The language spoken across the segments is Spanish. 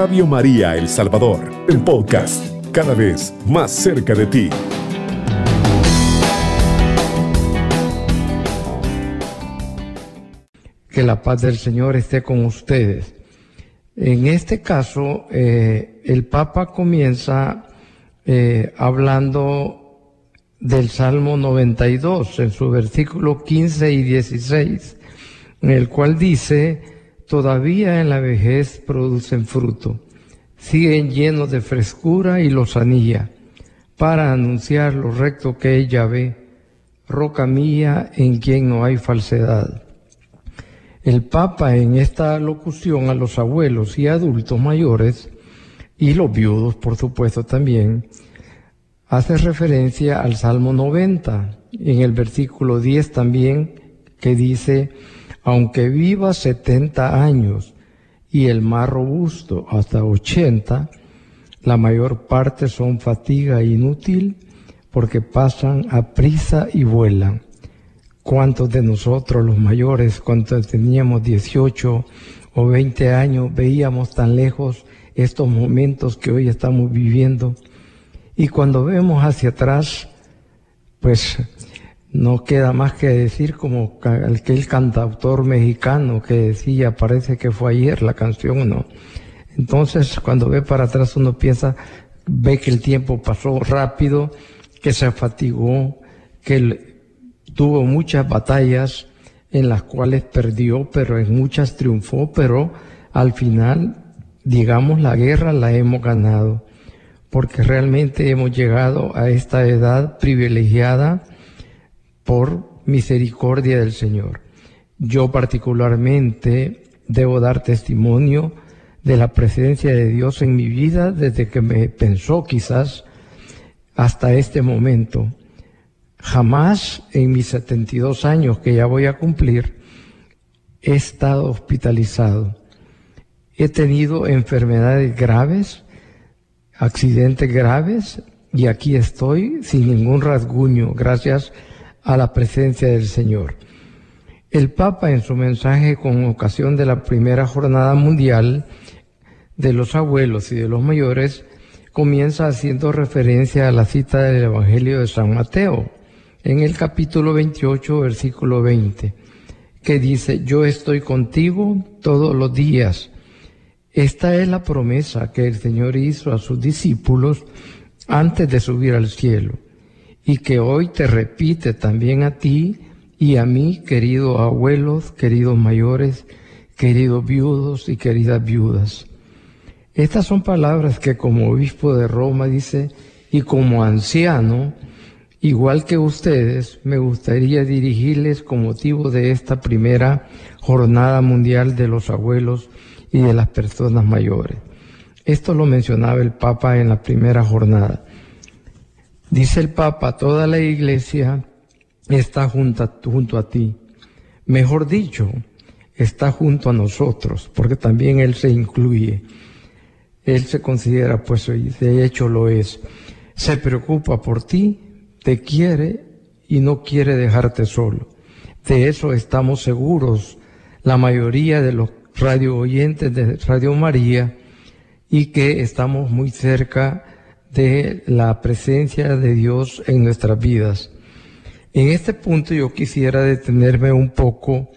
Radio María El Salvador, el podcast, cada vez más cerca de ti. Que la paz del Señor esté con ustedes. En este caso, eh, el Papa comienza eh, hablando del Salmo 92 en su versículo 15 y 16, en el cual dice, todavía en la vejez producen fruto, siguen llenos de frescura y lozanía, para anunciar lo recto que ella ve, roca mía en quien no hay falsedad. El Papa en esta locución a los abuelos y adultos mayores, y los viudos por supuesto también, hace referencia al Salmo 90, en el versículo 10 también, que dice, aunque viva 70 años y el más robusto hasta 80, la mayor parte son fatiga inútil porque pasan a prisa y vuelan. ¿Cuántos de nosotros, los mayores, cuando teníamos 18 o 20 años, veíamos tan lejos estos momentos que hoy estamos viviendo? Y cuando vemos hacia atrás, pues no queda más que decir como aquel cantautor mexicano que decía, parece que fue ayer la canción, ¿no? Entonces, cuando ve para atrás uno piensa, ve que el tiempo pasó rápido, que se fatigó, que tuvo muchas batallas en las cuales perdió, pero en muchas triunfó, pero al final, digamos, la guerra la hemos ganado, porque realmente hemos llegado a esta edad privilegiada por misericordia del Señor. Yo particularmente debo dar testimonio de la presencia de Dios en mi vida desde que me pensó quizás hasta este momento. Jamás en mis 72 años que ya voy a cumplir he estado hospitalizado. He tenido enfermedades graves, accidentes graves y aquí estoy sin ningún rasguño gracias a la presencia del Señor. El Papa en su mensaje con ocasión de la primera jornada mundial de los abuelos y de los mayores comienza haciendo referencia a la cita del Evangelio de San Mateo en el capítulo 28, versículo 20, que dice, yo estoy contigo todos los días. Esta es la promesa que el Señor hizo a sus discípulos antes de subir al cielo y que hoy te repite también a ti y a mí, queridos abuelos, queridos mayores, queridos viudos y queridas viudas. Estas son palabras que como obispo de Roma dice, y como anciano, igual que ustedes, me gustaría dirigirles con motivo de esta primera jornada mundial de los abuelos y de las personas mayores. Esto lo mencionaba el Papa en la primera jornada. Dice el Papa, toda la iglesia está junto junto a ti. Mejor dicho, está junto a nosotros, porque también Él se incluye. Él se considera, pues, de hecho lo es. Se preocupa por ti, te quiere y no quiere dejarte solo. De eso estamos seguros la mayoría de los radio oyentes de Radio María y que estamos muy cerca de la presencia de Dios en nuestras vidas. En este punto yo quisiera detenerme un poco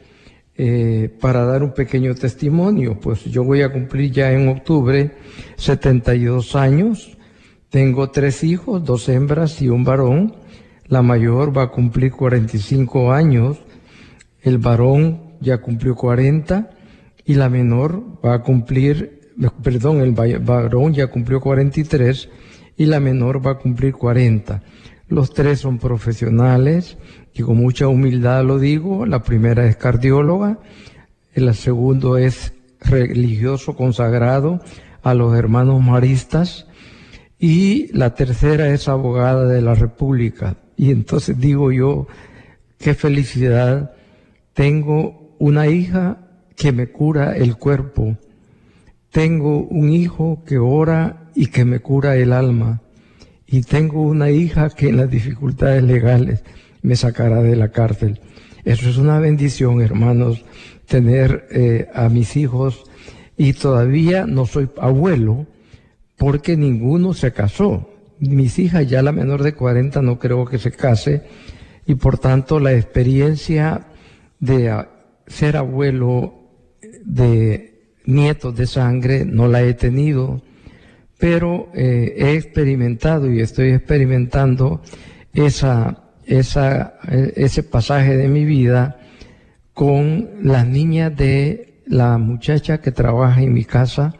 eh, para dar un pequeño testimonio, pues yo voy a cumplir ya en octubre 72 años, tengo tres hijos, dos hembras y un varón, la mayor va a cumplir 45 años, el varón ya cumplió 40 y la menor va a cumplir, perdón, el varón ya cumplió 43 y la menor va a cumplir 40. Los tres son profesionales y con mucha humildad lo digo. La primera es cardióloga, el segundo es religioso consagrado a los hermanos maristas y la tercera es abogada de la República. Y entonces digo yo, qué felicidad, tengo una hija que me cura el cuerpo, tengo un hijo que ora y que me cura el alma. Y tengo una hija que en las dificultades legales me sacará de la cárcel. Eso es una bendición, hermanos, tener eh, a mis hijos y todavía no soy abuelo porque ninguno se casó. Mis hijas, ya la menor de 40, no creo que se case y por tanto la experiencia de ser abuelo de nietos de sangre no la he tenido, pero eh, he experimentado y estoy experimentando esa, esa, ese pasaje de mi vida con las niñas de la muchacha que trabaja en mi casa,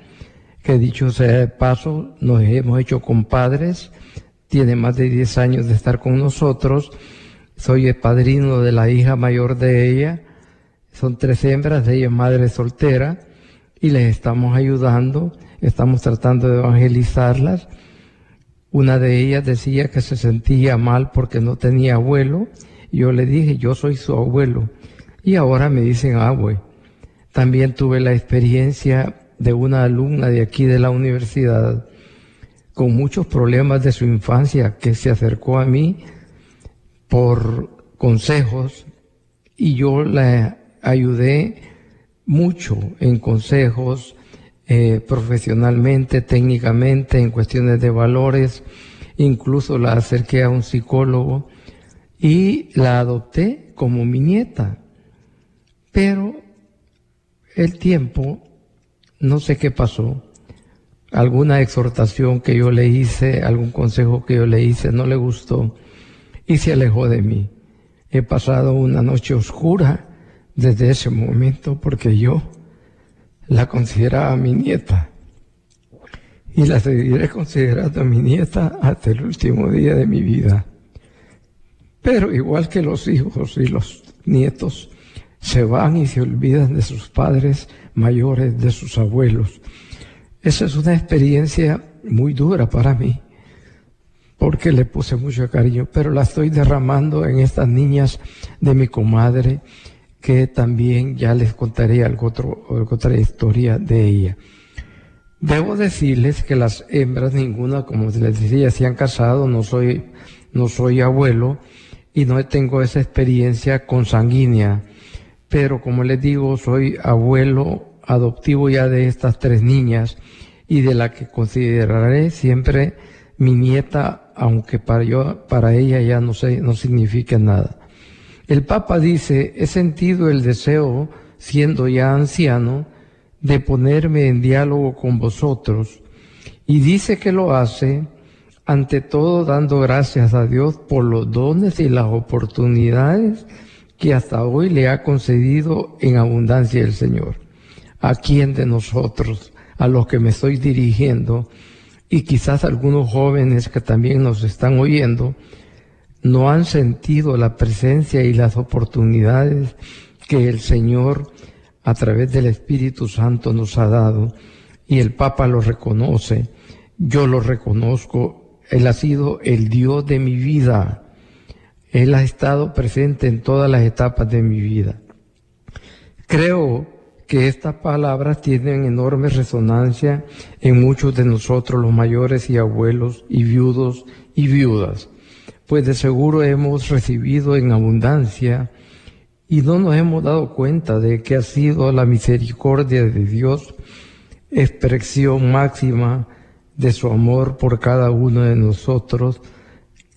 que dicho sea de paso, nos hemos hecho compadres, tiene más de 10 años de estar con nosotros, soy el padrino de la hija mayor de ella, son tres hembras, ella es madre soltera, y les estamos ayudando, estamos tratando de evangelizarlas. Una de ellas decía que se sentía mal porque no tenía abuelo, yo le dije, yo soy su abuelo, y ahora me dicen abue. También tuve la experiencia de una alumna de aquí de la universidad con muchos problemas de su infancia que se acercó a mí por consejos y yo la ayudé mucho en consejos eh, profesionalmente, técnicamente, en cuestiones de valores, incluso la acerqué a un psicólogo y la adopté como mi nieta. Pero el tiempo, no sé qué pasó, alguna exhortación que yo le hice, algún consejo que yo le hice, no le gustó y se alejó de mí. He pasado una noche oscura desde ese momento porque yo la consideraba mi nieta y la seguiré considerando mi nieta hasta el último día de mi vida. Pero igual que los hijos y los nietos, se van y se olvidan de sus padres mayores, de sus abuelos. Esa es una experiencia muy dura para mí, porque le puse mucho cariño, pero la estoy derramando en estas niñas de mi comadre, que también ya les contaré algo otro, otra historia de ella. Debo decirles que las hembras, ninguna, como les decía, se han casado, no soy, no soy abuelo y no tengo esa experiencia consanguínea pero como les digo, soy abuelo adoptivo ya de estas tres niñas y de la que consideraré siempre mi nieta, aunque para, yo, para ella ya no, sé, no significa nada. El Papa dice, he sentido el deseo, siendo ya anciano, de ponerme en diálogo con vosotros, y dice que lo hace ante todo dando gracias a Dios por los dones y las oportunidades que hasta hoy le ha concedido en abundancia el Señor. ¿A quién de nosotros, a los que me estoy dirigiendo, y quizás algunos jóvenes que también nos están oyendo, no han sentido la presencia y las oportunidades que el Señor a través del Espíritu Santo nos ha dado y el Papa lo reconoce, yo lo reconozco, Él ha sido el Dios de mi vida, él ha estado presente en todas las etapas de mi vida. Creo que estas palabras tienen enorme resonancia en muchos de nosotros, los mayores y abuelos y viudos y viudas, pues de seguro hemos recibido en abundancia y no nos hemos dado cuenta de que ha sido la misericordia de Dios expresión máxima de su amor por cada uno de nosotros,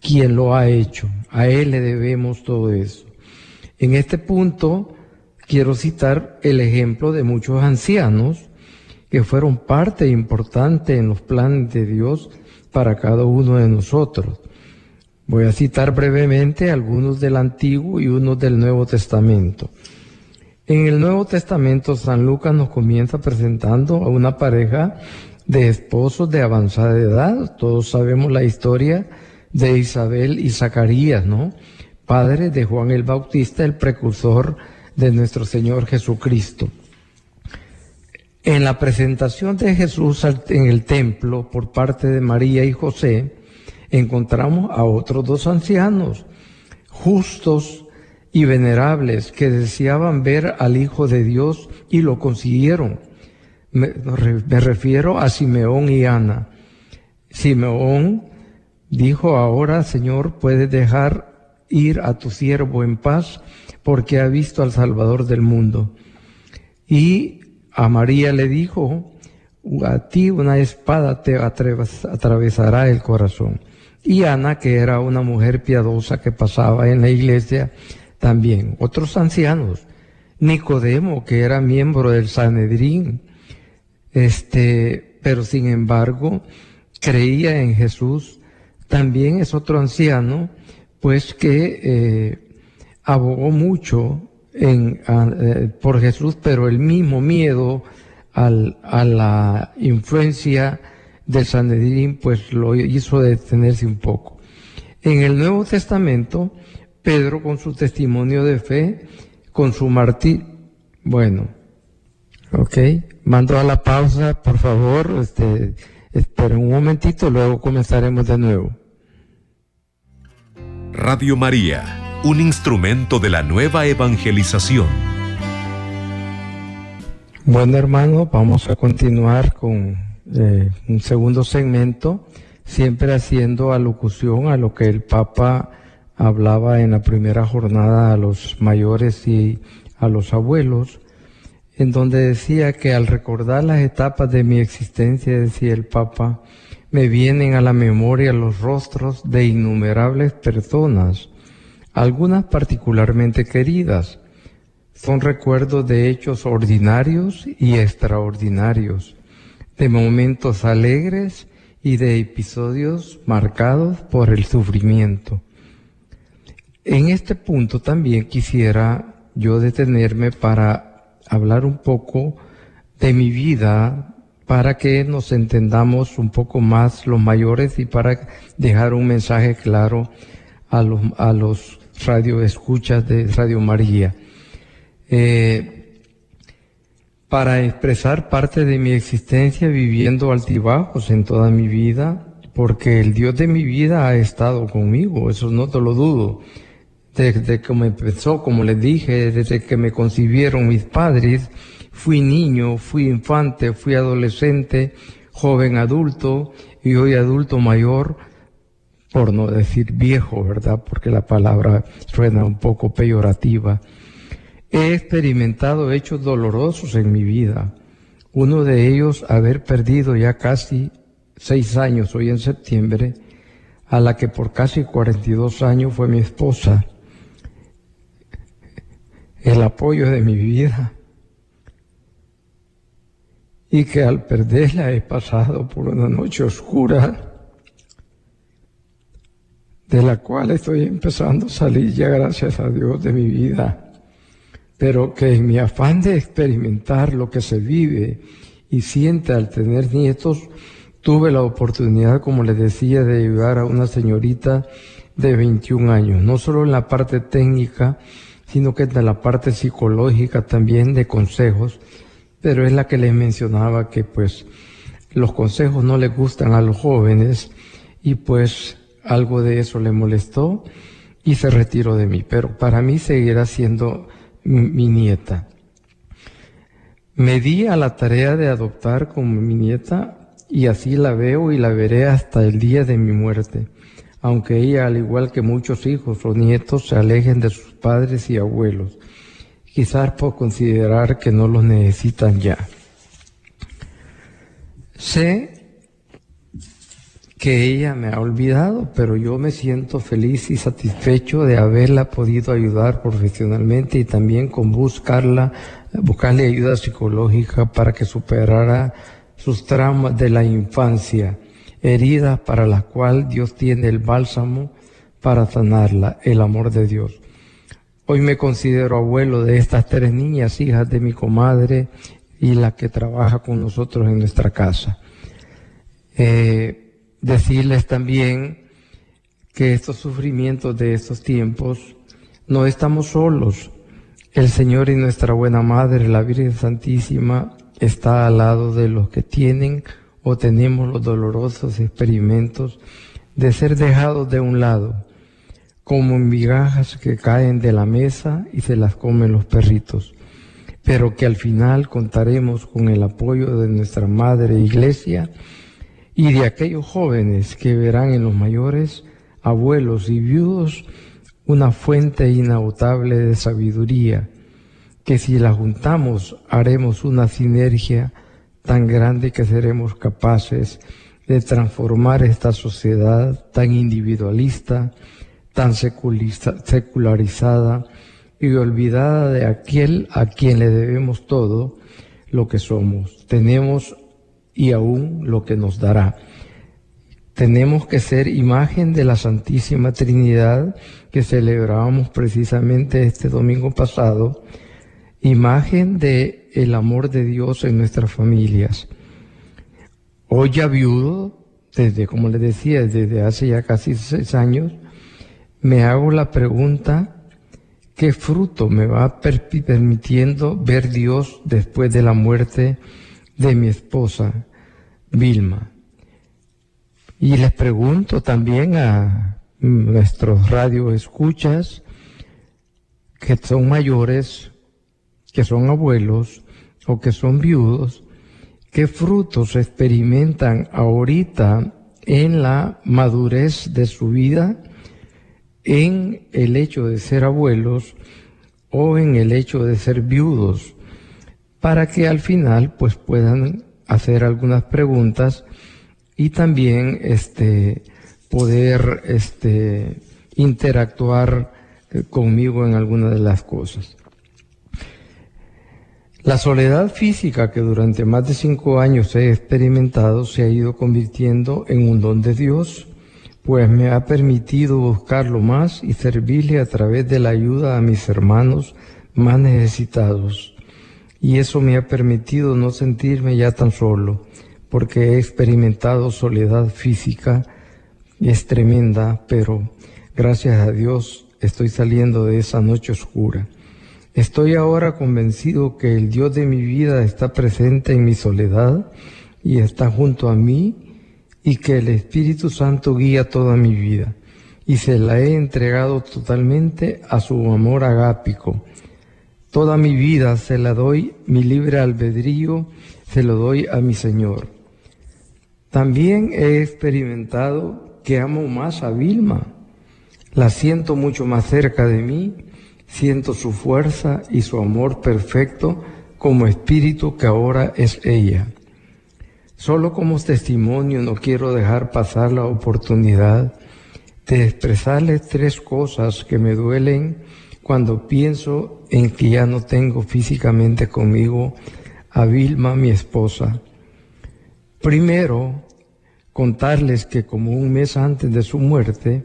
quien lo ha hecho. A Él le debemos todo eso. En este punto quiero citar el ejemplo de muchos ancianos que fueron parte importante en los planes de Dios para cada uno de nosotros. Voy a citar brevemente algunos del Antiguo y unos del Nuevo Testamento. En el Nuevo Testamento, San Lucas nos comienza presentando a una pareja de esposos de avanzada edad. Todos sabemos la historia de Isabel y Zacarías, ¿no? Padre de Juan el Bautista, el precursor de nuestro Señor Jesucristo. En la presentación de Jesús en el templo por parte de María y José, encontramos a otros dos ancianos, justos y venerables, que deseaban ver al Hijo de Dios y lo consiguieron. Me, me refiero a Simeón y Ana. Simeón Dijo ahora, Señor, puedes dejar ir a tu siervo en paz porque ha visto al Salvador del mundo. Y a María le dijo, a ti una espada te atravesará el corazón. Y Ana, que era una mujer piadosa que pasaba en la iglesia, también. Otros ancianos, Nicodemo, que era miembro del Sanedrín, este, pero sin embargo creía en Jesús, también es otro anciano, pues que eh, abogó mucho en, eh, por Jesús, pero el mismo miedo al, a la influencia del Sanedrín, pues lo hizo detenerse un poco. En el Nuevo Testamento, Pedro con su testimonio de fe, con su martir, bueno, ok, mando a la pausa, por favor, este, esperen un momentito, luego comenzaremos de nuevo. Radio María, un instrumento de la nueva evangelización. Bueno, hermano, vamos a continuar con eh, un segundo segmento, siempre haciendo alocución a lo que el Papa hablaba en la primera jornada a los mayores y a los abuelos, en donde decía que al recordar las etapas de mi existencia, decía el Papa, me vienen a la memoria los rostros de innumerables personas, algunas particularmente queridas. Son recuerdos de hechos ordinarios y extraordinarios, de momentos alegres y de episodios marcados por el sufrimiento. En este punto también quisiera yo detenerme para hablar un poco de mi vida para que nos entendamos un poco más los mayores y para dejar un mensaje claro a los, a los radioescuchas de Radio María. Eh, para expresar parte de mi existencia viviendo altibajos en toda mi vida, porque el Dios de mi vida ha estado conmigo, eso no te lo dudo. Desde que me empezó, como les dije, desde que me concibieron mis padres, Fui niño, fui infante, fui adolescente, joven adulto y hoy adulto mayor, por no decir viejo, ¿verdad? Porque la palabra suena un poco peyorativa. He experimentado hechos dolorosos en mi vida. Uno de ellos, haber perdido ya casi seis años, hoy en septiembre, a la que por casi 42 años fue mi esposa. El apoyo de mi vida, y que al perderla he pasado por una noche oscura de la cual estoy empezando a salir ya gracias a Dios de mi vida, pero que en mi afán de experimentar lo que se vive y siente al tener nietos, tuve la oportunidad, como les decía, de ayudar a una señorita de 21 años, no solo en la parte técnica, sino que en la parte psicológica también de consejos, pero es la que les mencionaba que pues los consejos no le gustan a los jóvenes y pues algo de eso le molestó y se retiró de mí, pero para mí seguirá siendo mi, nieta. Me di a la tarea de adoptar como mi nieta y así la veo y la veré hasta el día de mi muerte, aunque ella, al igual que muchos hijos o nietos, se alejen de sus padres y abuelos quizás por considerar que no los necesitan ya. Sé que ella me ha olvidado, pero yo me siento feliz y satisfecho de haberla podido ayudar profesionalmente y también con buscarla, buscarle ayuda psicológica para que superara sus traumas de la infancia, heridas para las cuales Dios tiene el bálsamo para sanarla, el amor de Dios. Hoy me considero abuelo de estas tres niñas, hijas de mi comadre y la que trabaja con nosotros en nuestra casa. Eh, decirles también que estos sufrimientos de estos tiempos no estamos solos. El Señor y nuestra buena Madre, la Virgen Santísima, está al lado de los que tienen o tenemos los dolorosos experimentos de ser dejados de un lado como migajas que caen de la mesa y se las comen los perritos, pero que al final contaremos con el apoyo de nuestra Madre Iglesia y de aquellos jóvenes que verán en los mayores, abuelos y viudos una fuente inagotable de sabiduría, que si la juntamos haremos una sinergia tan grande que seremos capaces de transformar esta sociedad tan individualista, tan secularizada y olvidada de aquel a quien le debemos todo lo que somos, tenemos y aún lo que nos dará. Tenemos que ser imagen de la Santísima Trinidad que celebrábamos precisamente este domingo pasado, imagen de el amor de Dios en nuestras familias. Hoy ya viudo, desde, como les decía, desde hace ya casi seis años, me hago la pregunta, ¿qué fruto me va permitiendo ver Dios después de la muerte de mi esposa, Vilma? Y les pregunto también a nuestros radioescuchas que son mayores, que son abuelos o que son viudos, ¿qué frutos experimentan ahorita en la madurez de su vida, en el hecho de ser abuelos o en el hecho de ser viudos? Para que al final pues puedan hacer algunas preguntas y también este, poder este, interactuar eh, conmigo en alguna de las cosas. La soledad física que durante más de cinco años he experimentado se ha ido convirtiendo en un don de Dios, pues me ha permitido buscarlo más y servirle a través de la ayuda a mis hermanos más necesitados. Y eso me ha permitido no sentirme ya tan solo, porque he experimentado soledad física es tremenda, pero gracias a Dios estoy saliendo de esa noche oscura. Estoy ahora convencido que el Dios de mi vida está presente en mi soledad y está junto a mí y que el Espíritu Santo guía toda mi vida y se la he entregado totalmente a su amor agápico. Toda mi vida se la doy, mi libre albedrío se lo doy a mi Señor. También he experimentado que amo más a Vilma. La siento mucho más cerca de mí siento su fuerza y su amor perfecto como espíritu que ahora es ella. Solo como testimonio no quiero dejar pasar la oportunidad de expresarles tres cosas que me duelen cuando pienso en que ya no tengo físicamente conmigo a Vilma, mi esposa. Primero, contarles que como un mes antes de su muerte,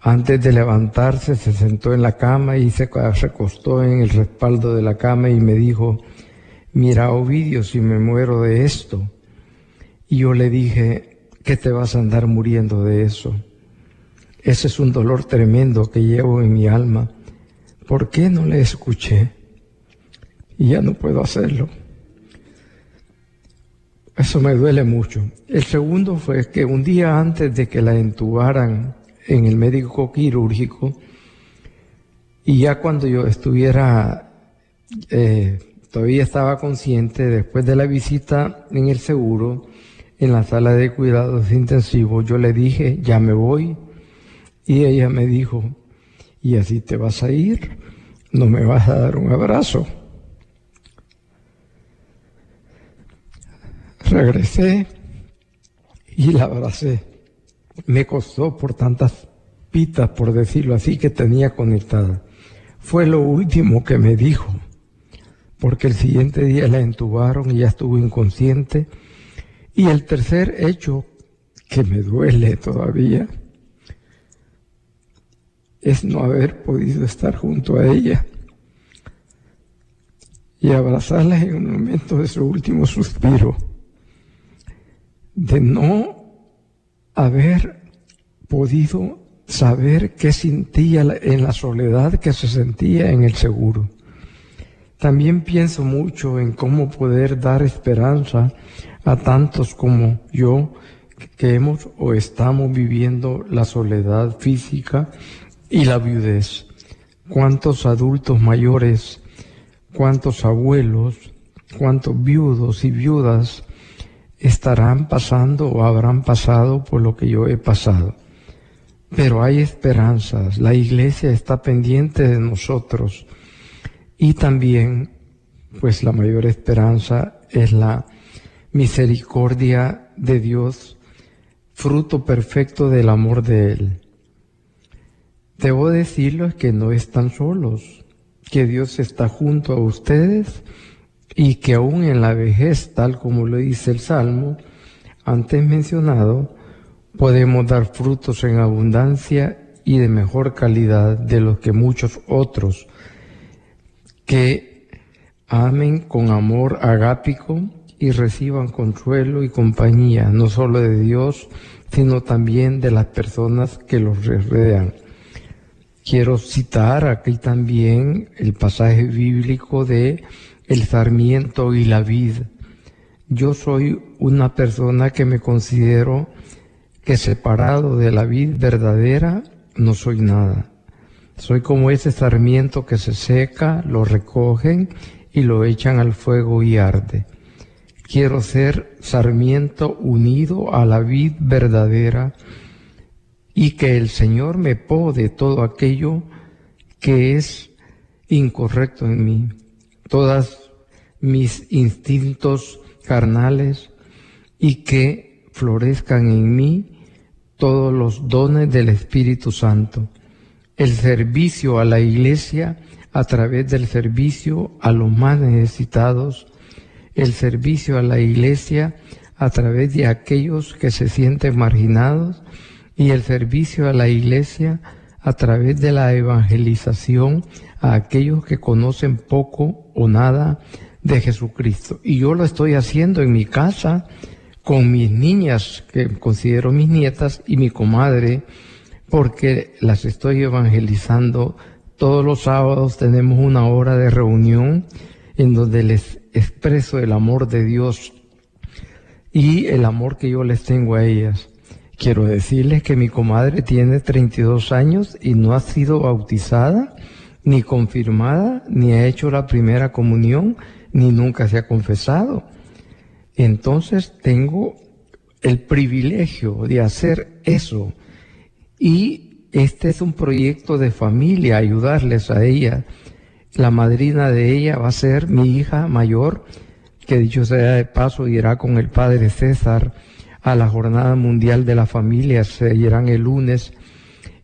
antes de levantarse se sentó en la cama y se recostó en el respaldo de la cama y me dijo, mira Ovidio, si me muero de esto. Y yo le dije, ¿qué te vas a andar muriendo de eso? Ese es un dolor tremendo que llevo en mi alma. ¿Por qué no le escuché? Y ya no puedo hacerlo. Eso me duele mucho. El segundo fue que un día antes de que la entubaran, en el médico quirúrgico y ya cuando yo estuviera, eh, todavía estaba consciente, después de la visita en el seguro, en la sala de cuidados intensivos, yo le dije, ya me voy. Y ella me dijo, ¿y así te vas a ir? ¿No me vas a dar un abrazo? Regresé y la abracé me costó por tantas pitas, por decirlo así, que tenía conectada. Fue lo último que me dijo, porque el siguiente día la entubaron y ya estuvo inconsciente. Y el tercer hecho que me duele todavía es no haber podido estar junto a ella y abrazarla en un momento de su último suspiro, de no haber podido saber qué sentía en la soledad que se sentía en el seguro. También pienso mucho en cómo poder dar esperanza a tantos como yo que hemos o estamos viviendo la soledad física y la viudez. Cuántos adultos mayores, cuántos abuelos, cuántos viudos y viudas estarán pasando o habrán pasado por lo que yo he pasado. Pero hay esperanzas, la iglesia está pendiente de nosotros y también, pues la mayor esperanza es la misericordia de Dios, fruto perfecto del amor de Él. Debo decirles que no están solos, que Dios está junto a ustedes y que aún en la vejez, tal como lo dice el Salmo antes mencionado, podemos dar frutos en abundancia y de mejor calidad de los que muchos otros que amen con amor agápico y reciban consuelo y compañía, no solo de Dios, sino también de las personas que los rodean. Quiero citar aquí también el pasaje bíblico de el sarmiento y la vid. Yo soy una persona que me considero que separado de la vid verdadera no soy nada. Soy como ese sarmiento que se seca, lo recogen y lo echan al fuego y arde. Quiero ser sarmiento unido a la vid verdadera y que el Señor me pode todo aquello que es incorrecto en mí, todas mis instintos carnales y que florezcan en mí todos los dones del Espíritu Santo. El servicio a la iglesia a través del servicio a los más necesitados, el servicio a la iglesia a través de aquellos que se sienten marginados y el servicio a la iglesia a través de la evangelización a aquellos que conocen poco o nada de Jesucristo. Y yo lo estoy haciendo en mi casa con mis niñas, que considero mis nietas, y mi comadre, porque las estoy evangelizando. Todos los sábados tenemos una hora de reunión en donde les expreso el amor de Dios y el amor que yo les tengo a ellas. Quiero decirles que mi comadre tiene 32 años y no ha sido bautizada, ni confirmada, ni ha hecho la primera comunión, ni nunca se ha confesado. Entonces tengo el privilegio de hacer eso. Y este es un proyecto de familia, ayudarles a ella. La madrina de ella va a ser mi hija mayor, que dicho sea de paso, irá con el padre César a la Jornada Mundial de la Familia, se irán el lunes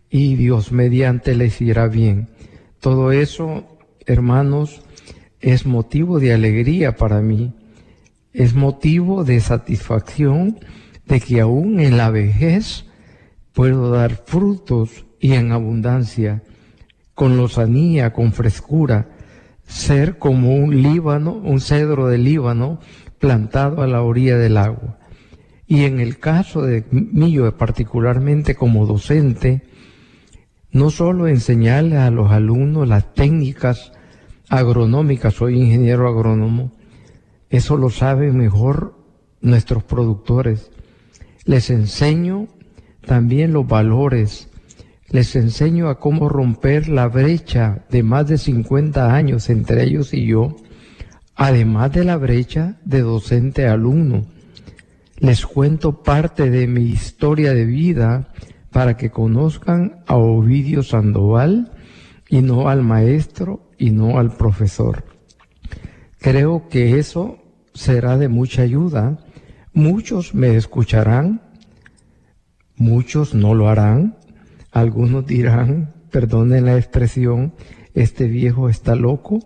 y Dios mediante les irá bien. Todo eso, hermanos, es motivo de alegría para mí, es motivo de satisfacción de que aún en la vejez puedo dar frutos y en abundancia, con lozanía, con frescura, ser como un Líbano, un cedro de Líbano plantado a la orilla del agua. Y en el caso de mío, particularmente como docente, no solo enseñarle a los alumnos las técnicas agronómica, soy ingeniero agrónomo, eso lo saben mejor nuestros productores. Les enseño también los valores, les enseño a cómo romper la brecha de más de 50 años entre ellos y yo, además de la brecha de docente-alumno. Les cuento parte de mi historia de vida para que conozcan a Ovidio Sandoval y no al maestro y no al profesor. Creo que eso será de mucha ayuda. Muchos me escucharán, muchos no lo harán. Algunos dirán, perdonen la expresión, este viejo está loco,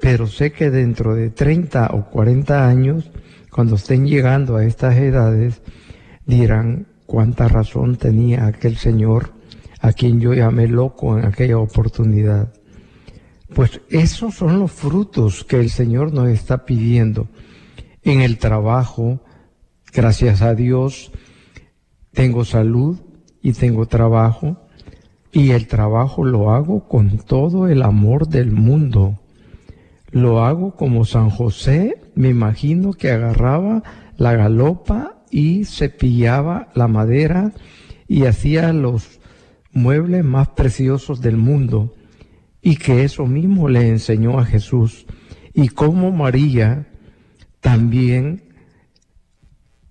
pero sé que dentro de 30 o 40 años, cuando estén llegando a estas edades, dirán cuánta razón tenía aquel señor a quien yo llamé loco en aquella oportunidad. Pues esos son los frutos que el Señor nos está pidiendo. En el trabajo, gracias a Dios, tengo salud y tengo trabajo. Y el trabajo lo hago con todo el amor del mundo. Lo hago como San José, me imagino que agarraba la galopa y cepillaba la madera y hacía los muebles más preciosos del mundo y que eso mismo le enseñó a Jesús y cómo María también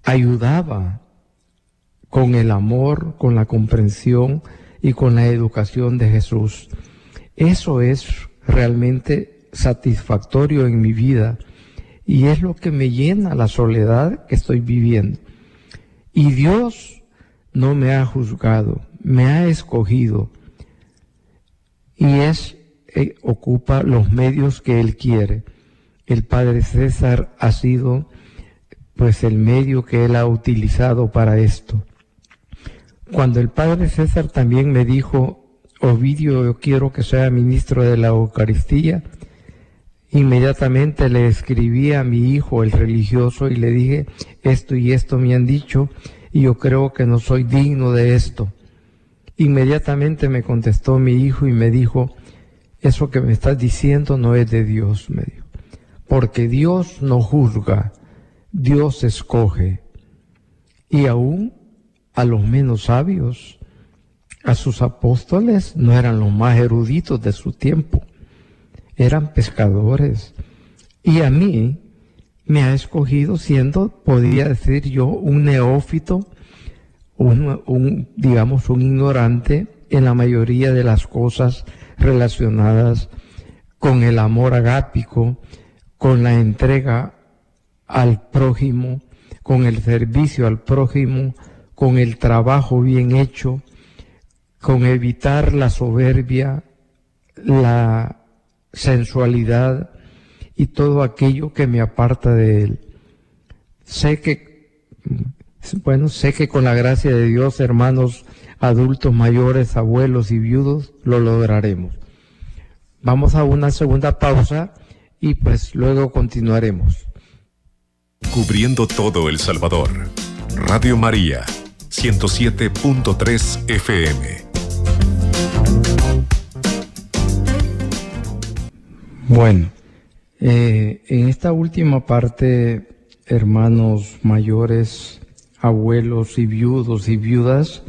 ayudaba con el amor, con la comprensión y con la educación de Jesús. Eso es realmente satisfactorio en mi vida y es lo que me llena la soledad que estoy viviendo. Y Dios no me ha juzgado, me ha escogido y es eh, ocupa los medios que él quiere. El padre César ha sido pues el medio que él ha utilizado para esto. Cuando el padre César también me dijo, Ovidio, yo quiero que sea ministro de la Eucaristía, inmediatamente le escribí a mi hijo, el religioso, y le dije, esto y esto me han dicho, y yo creo que no soy digno de esto. Inmediatamente me contestó mi hijo y me dijo, eso que me estás diciendo no es de Dios, me dijo, porque Dios no juzga, Dios escoge. Y aún a los menos sabios, a sus apóstoles no eran los más eruditos de su tiempo, eran pescadores. Y a mí me ha escogido siendo, podría decir yo, un neófito, un, digamos, un ignorante en la mayoría de las cosas relacionadas con el amor agápico, con la entrega al prójimo, con el servicio al prójimo, con el trabajo bien hecho, con evitar la soberbia, la sensualidad y todo aquello que me aparta de él. Sé que, bueno, sé que con la gracia de Dios, hermanos adultos mayores, abuelos y viudos, lo lograremos. Vamos a una segunda pausa y pues luego continuaremos. Cubriendo todo El Salvador. Radio María, 107.3 FM. Bueno, eh, en esta última parte, hermanos mayores, abuelos y viudos y viudas,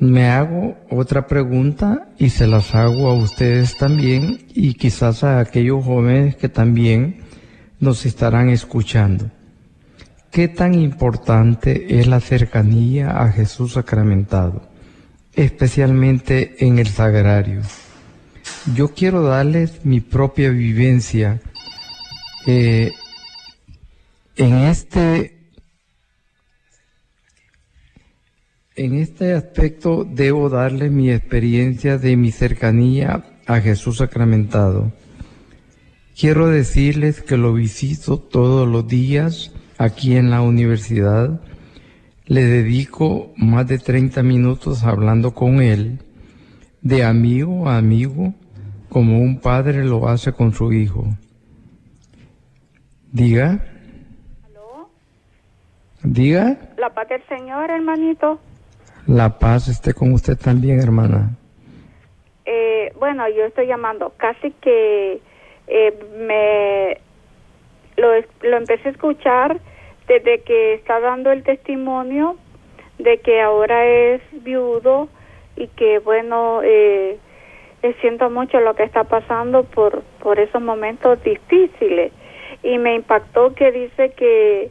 me hago otra pregunta y se las hago a ustedes también y quizás a aquellos jóvenes que también nos estarán escuchando. ¿Qué tan importante es la cercanía a Jesús sacramentado, especialmente en el sagrario? Yo quiero darles mi propia vivencia eh, en este En este aspecto debo darle mi experiencia de mi cercanía a Jesús sacramentado. Quiero decirles que lo visito todos los días aquí en la universidad. Le dedico más de 30 minutos hablando con él, de amigo a amigo, como un padre lo hace con su hijo. Diga. ¿Aló? Diga. La paz del Señor, hermanito. La paz esté con usted también, hermana. Eh, bueno, yo estoy llamando. Casi que eh, me lo, lo empecé a escuchar desde que está dando el testimonio de que ahora es viudo y que bueno eh, siento mucho lo que está pasando por por esos momentos difíciles y me impactó que dice que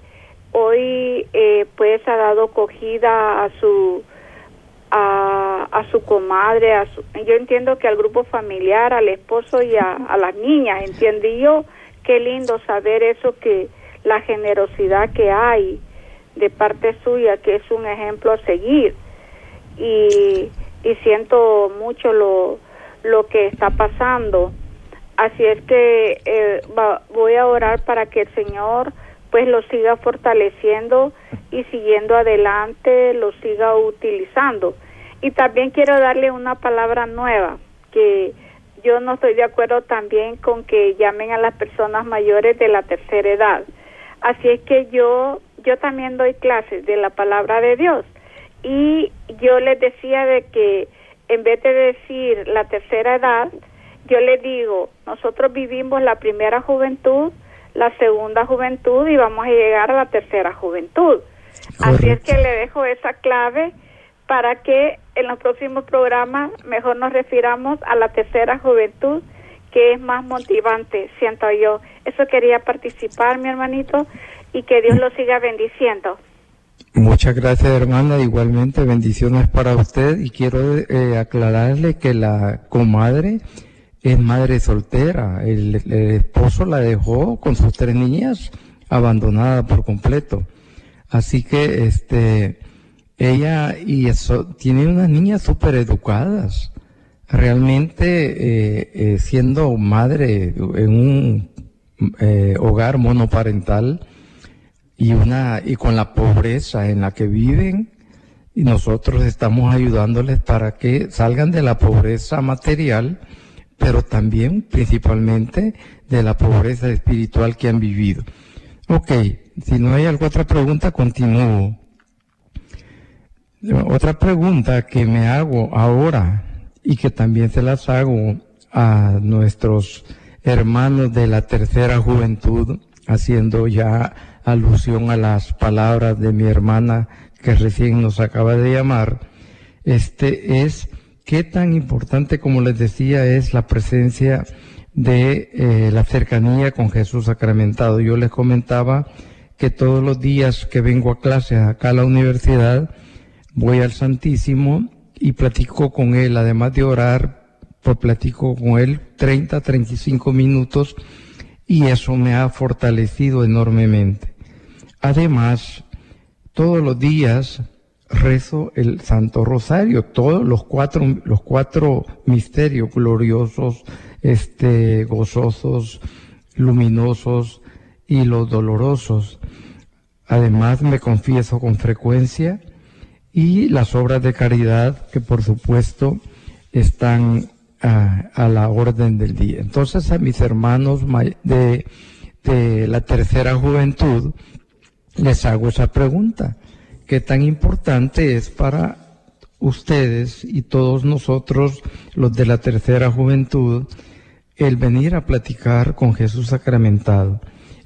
hoy eh, pues ha dado acogida a su a, a su comadre, a su, yo entiendo que al grupo familiar, al esposo y a, a las niñas, entendí yo, qué lindo saber eso que la generosidad que hay de parte suya, que es un ejemplo a seguir. Y, y siento mucho lo, lo que está pasando. Así es que eh, voy a orar para que el Señor pues lo siga fortaleciendo y siguiendo adelante lo siga utilizando. Y también quiero darle una palabra nueva, que yo no estoy de acuerdo también con que llamen a las personas mayores de la tercera edad. Así es que yo yo también doy clases de la palabra de Dios y yo les decía de que en vez de decir la tercera edad, yo les digo, nosotros vivimos la primera juventud, la segunda juventud y vamos a llegar a la tercera juventud. Así es que le dejo esa clave para que en los próximos programas mejor nos refiramos a la tercera juventud que es más motivante, siento yo. Eso quería participar, mi hermanito, y que Dios lo siga bendiciendo. Muchas gracias, hermana. Igualmente, bendiciones para usted. Y quiero eh, aclararle que la comadre es madre soltera. El, esposo la dejó con sus tres niñas abandonada por completo. Así que este ella y eso, tiene unas niñas súper educadas. Realmente eh, eh, siendo madre en un hogar monoparental y una y con la pobreza en la que viven y nosotros estamos ayudándoles para que salgan de la pobreza material pero también principalmente de la pobreza espiritual que han vivido. Ok, si no hay alguna otra pregunta, continúo. Otra pregunta que me hago ahora y que también se las hago a nuestros hermanos de la tercera juventud, haciendo ya alusión a las palabras de mi hermana que recién nos acaba de llamar, este es qué tan importante, como les decía, es la presencia de eh, la cercanía con Jesús sacramentado. Yo les comentaba que todos los días que vengo a clase acá a la universidad, voy al Santísimo y platico con él, además de orar, pues platico con él 30, 35 minutos y eso me ha fortalecido enormemente. Además, todos los días rezo el Santo Rosario, todos los cuatro, los cuatro misterios gloriosos, este, gozosos, luminosos y los dolorosos. Además me confieso con frecuencia y las obras de caridad que por supuesto están a, la orden del día. Entonces a mis hermanos de, de la tercera juventud les hago esa pregunta qué tan importante es para ustedes y todos nosotros, los de la tercera juventud, el venir a platicar con Jesús sacramentado,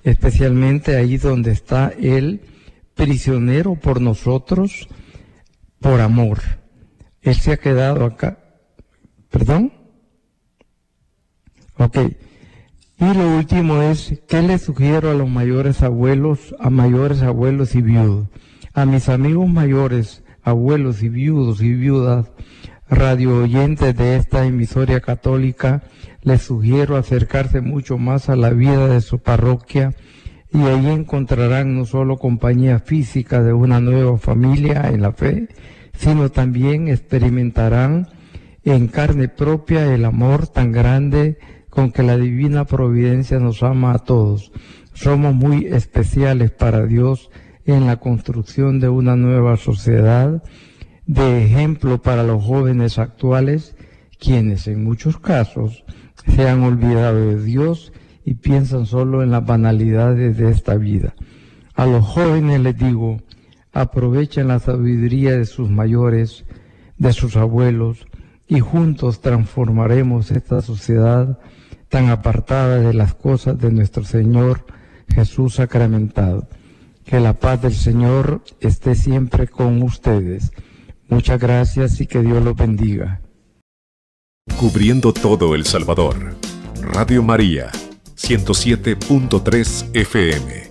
especialmente ahí donde está Él prisionero por nosotros, por amor. Él se ha quedado acá. ¿Perdón? Ok. Y lo último es, ¿qué le sugiero a los mayores abuelos, a mayores abuelos y viudos? a mis amigos mayores, abuelos y viudos y viudas, radio oyentes de esta emisoria católica, les sugiero acercarse mucho más a la vida de su parroquia y ahí encontrarán no solo compañía física de una nueva familia en la fe, sino también experimentarán en carne propia el amor tan grande con que la divina providencia nos ama a todos. Somos muy especiales para Dios en la construcción de una nueva sociedad, de ejemplo para los jóvenes actuales, quienes en muchos casos se han olvidado de Dios y piensan solo en las banalidades de esta vida. A los jóvenes les digo, aprovechen la sabiduría de sus mayores, de sus abuelos, y juntos transformaremos esta sociedad tan apartada de las cosas de nuestro Señor Jesús sacramentado. Que la paz del Señor esté siempre con ustedes. Muchas gracias y que Dios los bendiga. Cubriendo todo El Salvador. Radio María, 107.3 FM.